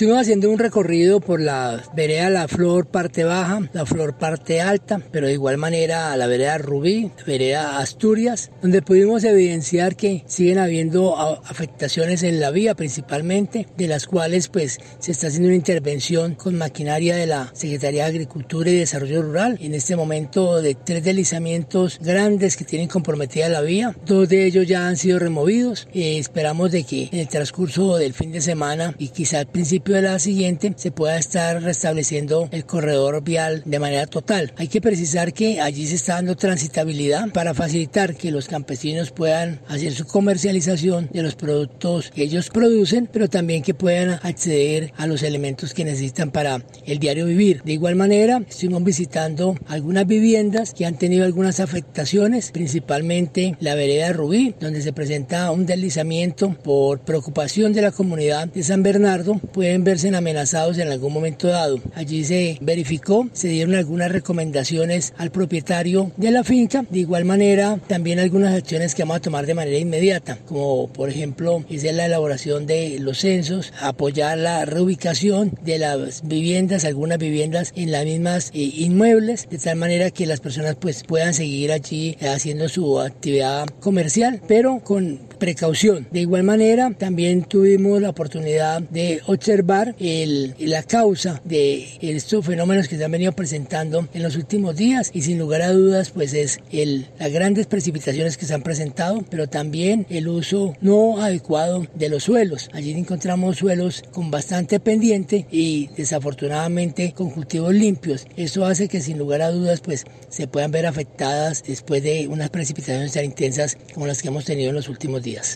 Estuvimos haciendo un recorrido por la vereda La Flor parte baja, la Flor parte alta, pero de igual manera a la vereda Rubí, vereda Asturias, donde pudimos evidenciar que siguen habiendo afectaciones en la vía principalmente, de las cuales pues se está haciendo una intervención con maquinaria de la Secretaría de Agricultura y Desarrollo Rural. En este momento de tres deslizamientos grandes que tienen comprometida la vía, dos de ellos ya han sido removidos. y esperamos de que en el transcurso del fin de semana y quizá al principio de la siguiente se pueda estar restableciendo el corredor vial de manera total. Hay que precisar que allí se está dando transitabilidad para facilitar que los campesinos puedan hacer su comercialización de los productos que ellos producen, pero también que puedan acceder a los elementos que necesitan para el diario vivir. De igual manera, estuvimos visitando algunas viviendas que han tenido algunas afectaciones, principalmente la vereda Rubí, donde se presenta un deslizamiento por preocupación de la comunidad de San Bernardo, pueden verse amenazados en algún momento dado. Allí se verificó, se dieron algunas recomendaciones al propietario de la finca, de igual manera también algunas acciones que vamos a tomar de manera inmediata, como por ejemplo es la elaboración de los censos, apoyar la reubicación de las viviendas, algunas viviendas en las mismas eh, inmuebles, de tal manera que las personas pues puedan seguir allí haciendo su actividad comercial, pero con precaución. De igual manera, también tuvimos la oportunidad de observar el, la causa de estos fenómenos que se han venido presentando en los últimos días y sin lugar a dudas pues es el, las grandes precipitaciones que se han presentado, pero también el uso no adecuado de los suelos. Allí encontramos suelos con bastante pendiente y desafortunadamente con cultivos limpios. Eso hace que sin lugar a dudas pues se puedan ver afectadas después de unas precipitaciones tan intensas como las que hemos tenido en los últimos días.